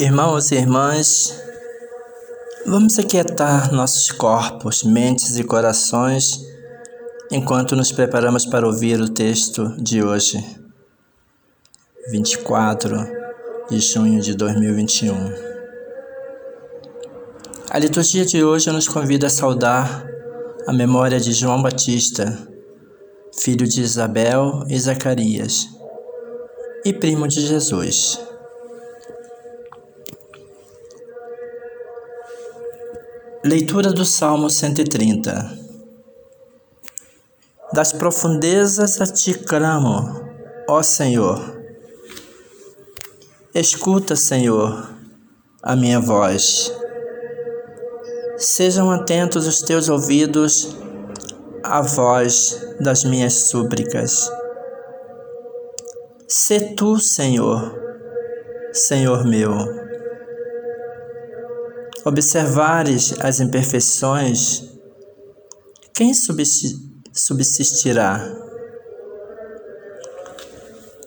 Irmãos e irmãs, vamos aquietar nossos corpos, mentes e corações enquanto nos preparamos para ouvir o texto de hoje, 24 de junho de 2021. A liturgia de hoje nos convida a saudar a memória de João Batista, filho de Isabel e Zacarias, e primo de Jesus. Leitura do Salmo 130 Das profundezas a ti clamo, ó Senhor. Escuta, Senhor, a minha voz. Sejam atentos os teus ouvidos à voz das minhas súplicas. Se tu, Senhor, Senhor meu, observares as imperfeições, quem subsistirá?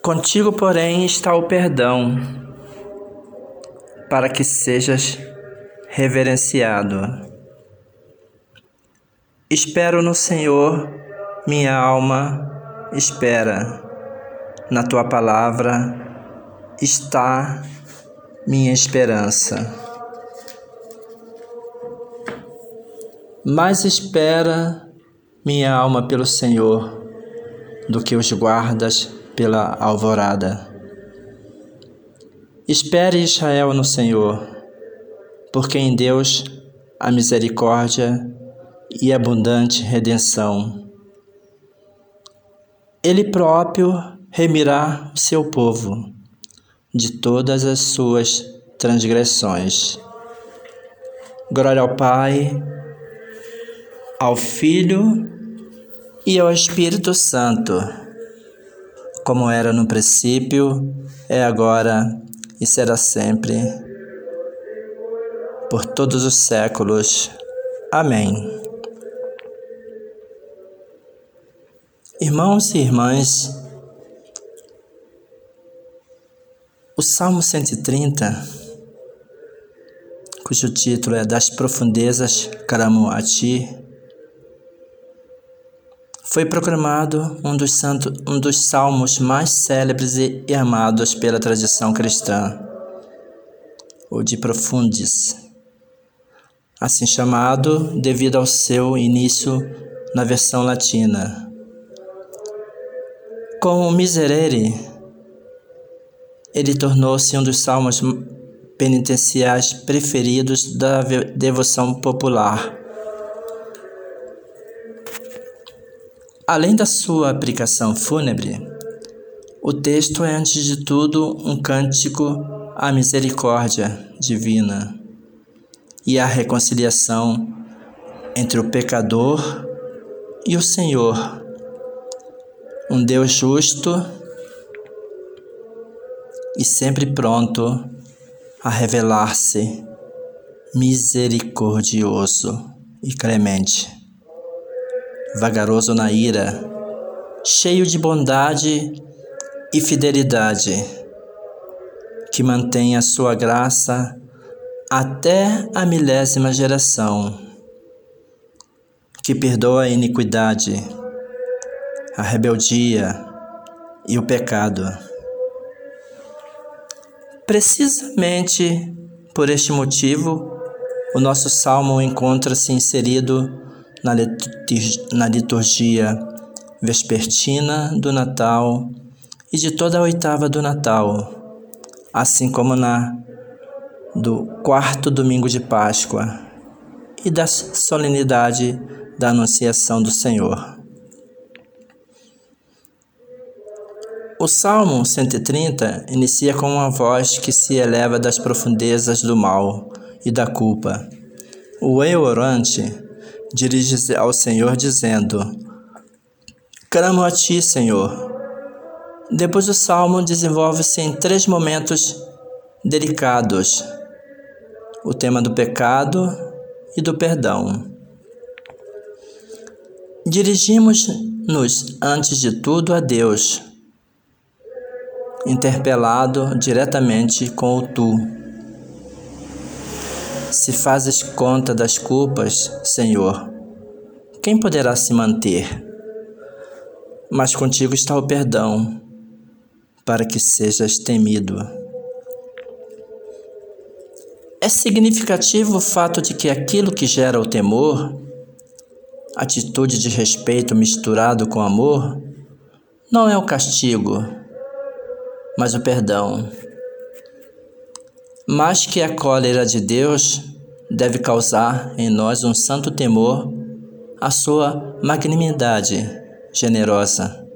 Contigo, porém, está o perdão, para que sejas reverenciado. Espero no Senhor, minha alma espera. Na tua palavra está minha esperança. Mais espera minha alma pelo Senhor do que os guardas pela alvorada. Espere Israel no Senhor, porque em Deus há misericórdia e abundante redenção. Ele próprio remirá o seu povo de todas as suas transgressões. Glória ao Pai ao Filho e ao Espírito Santo, como era no princípio, é agora e será sempre, por todos os séculos. Amém. Irmãos e irmãs, o Salmo 130, cujo título é Das Profundezas Clamo a Ti, foi proclamado um dos, um dos salmos mais célebres e, e amados pela tradição cristã, o de Profundis, assim chamado devido ao seu início na versão latina. Com o Miserere, ele tornou-se um dos salmos penitenciais preferidos da devoção popular Além da sua aplicação fúnebre, o texto é antes de tudo um cântico à misericórdia divina e à reconciliação entre o pecador e o Senhor, um Deus justo e sempre pronto a revelar-se misericordioso e clemente vagaroso na ira, cheio de bondade e fidelidade, que mantém a sua graça até a milésima geração, que perdoa a iniquidade, a rebeldia e o pecado. Precisamente por este motivo, o nosso salmo encontra-se inserido na, liturgia vespertina do Natal e de toda a oitava do Natal, assim como na do quarto domingo de Páscoa e da solenidade da Anunciação do Senhor. O Salmo 130 inicia com uma voz que se eleva das profundezas do mal e da culpa. O eu orante dirige-se ao Senhor, dizendo: Clamo a ti, Senhor. Depois o salmo desenvolve-se em três momentos delicados: o tema do pecado e do perdão. Dirigimos-nos, antes de tudo, a Deus, interpelado diretamente com o tu, Se fazes conta das culpas, Senhor, quem poderá se manter? Mas contigo está o perdão, para que sejas temido. É significativo o fato de que aquilo que gera o temor, atitude de respeito misturado com amor, não é o castigo, mas o perdão. Mas que a cólera de Deus deve causar em nós um santo temor à sua magnanimidade generosa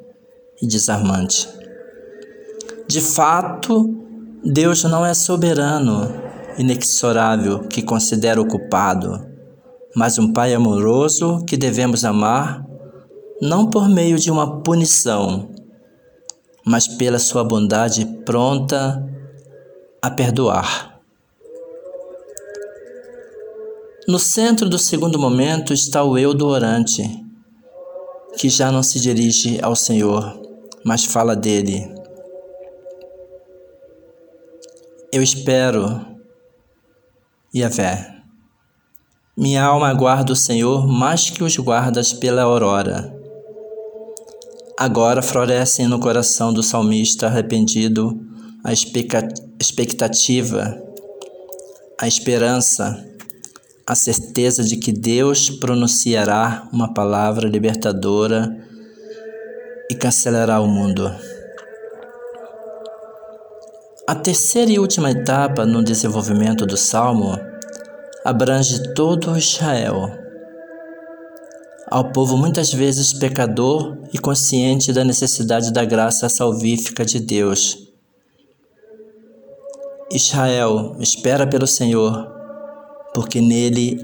e desarmante. De fato, Deus não é soberano, inexorável, que considera o culpado, mas um Pai amoroso que devemos amar, não por meio de uma punição, mas pela sua bondade pronta a perdoar. No centro do segundo momento está o eu do orante, que já não se dirige ao Senhor, mas fala dele. Eu espero, Yahvé. Minha alma aguarda o Senhor mais que os guardas pela aurora. Agora florescem no coração do salmista arrependido a expectativa, a esperança, a certeza de que Deus pronunciará uma palavra libertadora e cancelará o mundo. A terceira e última etapa no desenvolvimento do salmo abrange todo Israel. Ao povo muitas vezes pecador e consciente da necessidade da graça salvífica de Deus. Israel, espera pelo Senhor, porque nele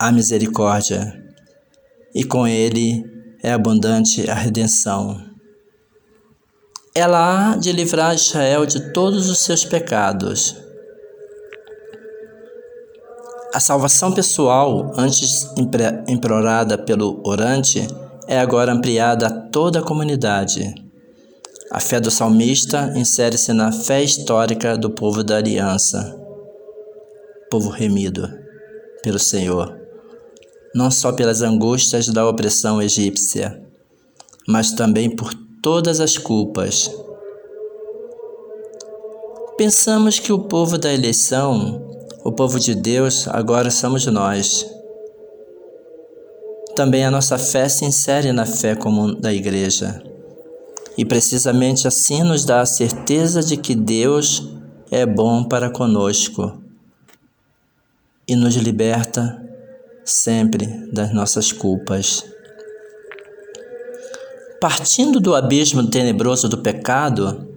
há misericórdia, e com ele é abundante a redenção. Ela há de livrar Israel de todos os seus pecados. A salvação pessoal, antes implorada pelo orante, é agora ampliada a toda a comunidade. A fé do salmista insere-se na fé histórica do povo da aliança, povo remido pelo Senhor, não só pelas angústias da opressão egípcia, mas também por todas as culpas. Pensamos que o povo da eleição, o povo de Deus, agora somos nós. Também a nossa fé se insere na fé comum da Igreja. E precisamente assim nos dá a certeza de que Deus é bom para conosco e nos liberta sempre das nossas culpas. Partindo do abismo tenebroso do pecado,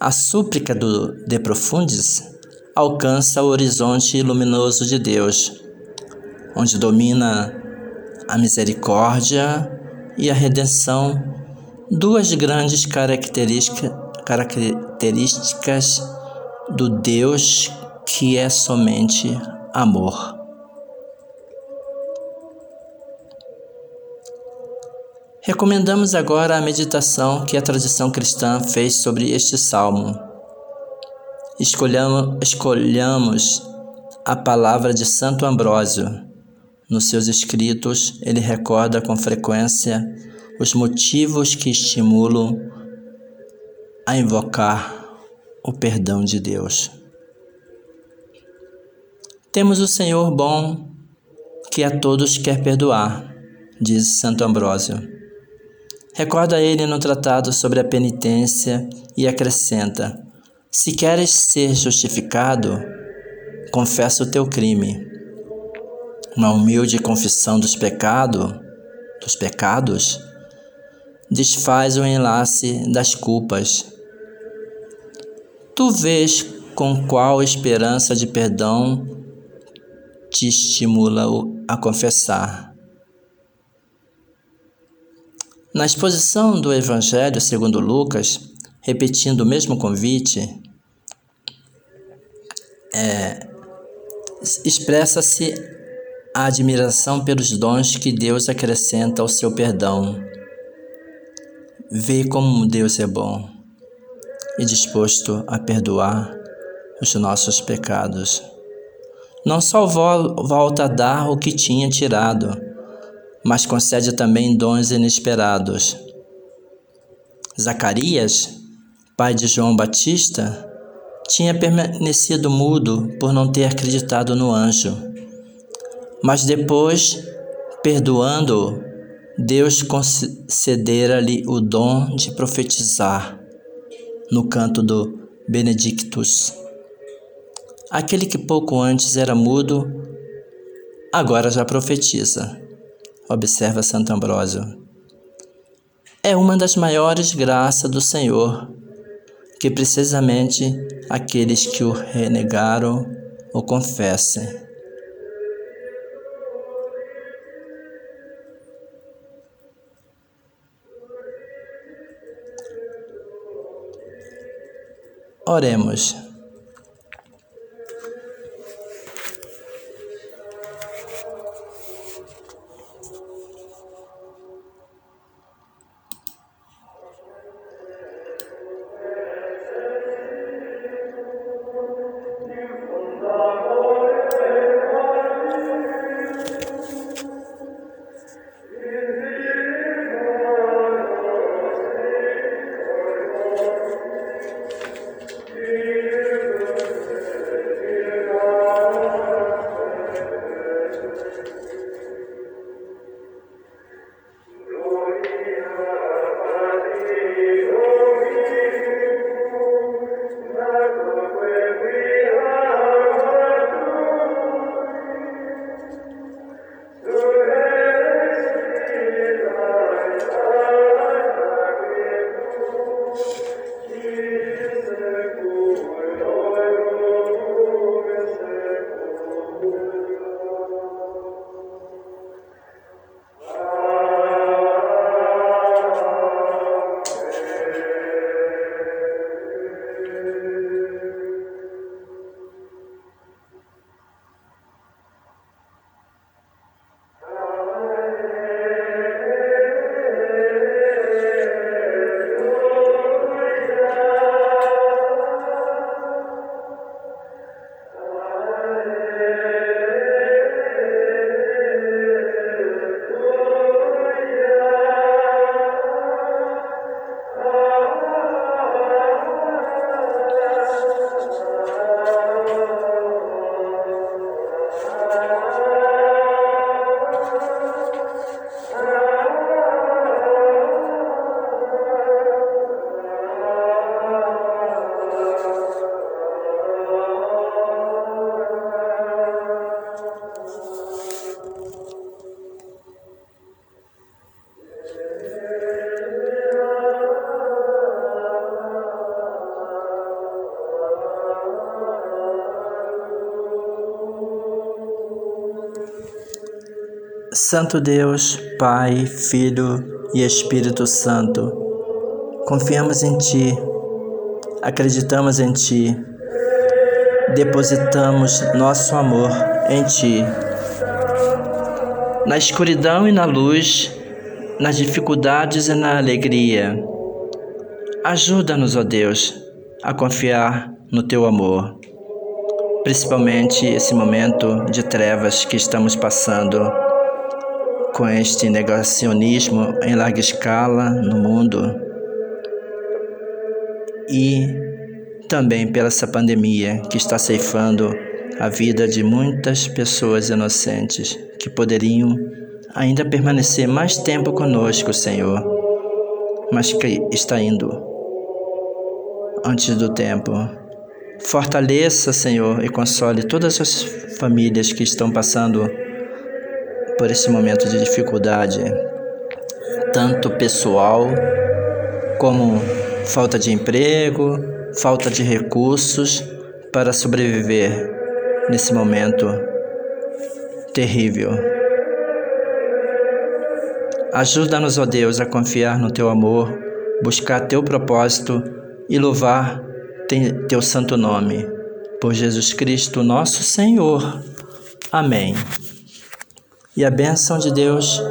a súplica do De Profundis alcança o horizonte luminoso de Deus, onde domina a misericórdia e a redenção, duas grandes características, características do Deus que é somente amor. Recomendamos agora a meditação que a tradição cristã fez sobre este salmo. Escolhamos, escolhamos a palavra de Santo Ambrósio. Nos seus escritos, ele recorda com frequência os motivos que estimulam a invocar o perdão de Deus. Temos o Senhor bom, que a todos quer perdoar, diz Santo Ambrósio. Recorda ele no tratado sobre a penitência e acrescenta: Se queres ser justificado, confessa o teu crime. Uma humilde confissão dos pecados, dos pecados, desfaz o enlace das culpas. Tu vês com qual esperança de perdão te estimula a confessar. Na exposição do Evangelho segundo Lucas, repetindo o mesmo convite, é, expressa-se a admiração pelos dons que Deus acrescenta ao seu perdão. Vê como Deus é bom e disposto a perdoar os nossos pecados. não só volta a dar o que tinha tirado, mas concede também dons inesperados. Zacarias, pai de João Batista, tinha permanecido mudo por não ter acreditado no anjo. Mas depois, perdoando-o, Deus concedera-lhe o dom de profetizar no canto do Benedictus. Aquele que pouco antes era mudo, agora já profetiza. Observa Santo Ambrósio. É uma das maiores graças do Senhor, que precisamente aqueles que o renegaram o confessem. Oremos. Santo Deus, Pai, Filho e Espírito Santo, confiamos em Ti, acreditamos em Ti, depositamos nosso amor em Ti. Na escuridão e na luz, nas dificuldades e na alegria, ajuda-nos, ó Deus, a confiar no Teu amor, principalmente esse momento de trevas que estamos passando com este negacionismo em larga escala no mundo e também pela essa pandemia que está ceifando a vida de muitas pessoas inocentes que poderiam ainda permanecer mais tempo conosco, Senhor, mas que está indo antes do tempo. Fortaleça, Senhor, e console todas as famílias que estão passando por esse momento de dificuldade, tanto pessoal como falta de emprego, falta de recursos para sobreviver nesse momento terrível. Ajuda-nos, ó Deus, a confiar no teu amor, buscar teu propósito e louvar teu santo nome. Por Jesus Cristo, nosso Senhor. Amém. E a bênção de Deus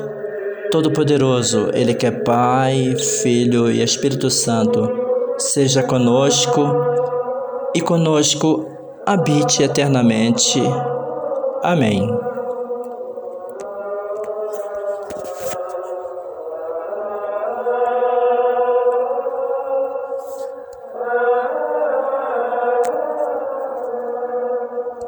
Todo-Poderoso, Ele que é Pai, Filho e Espírito Santo, seja conosco e conosco habite eternamente. Amém.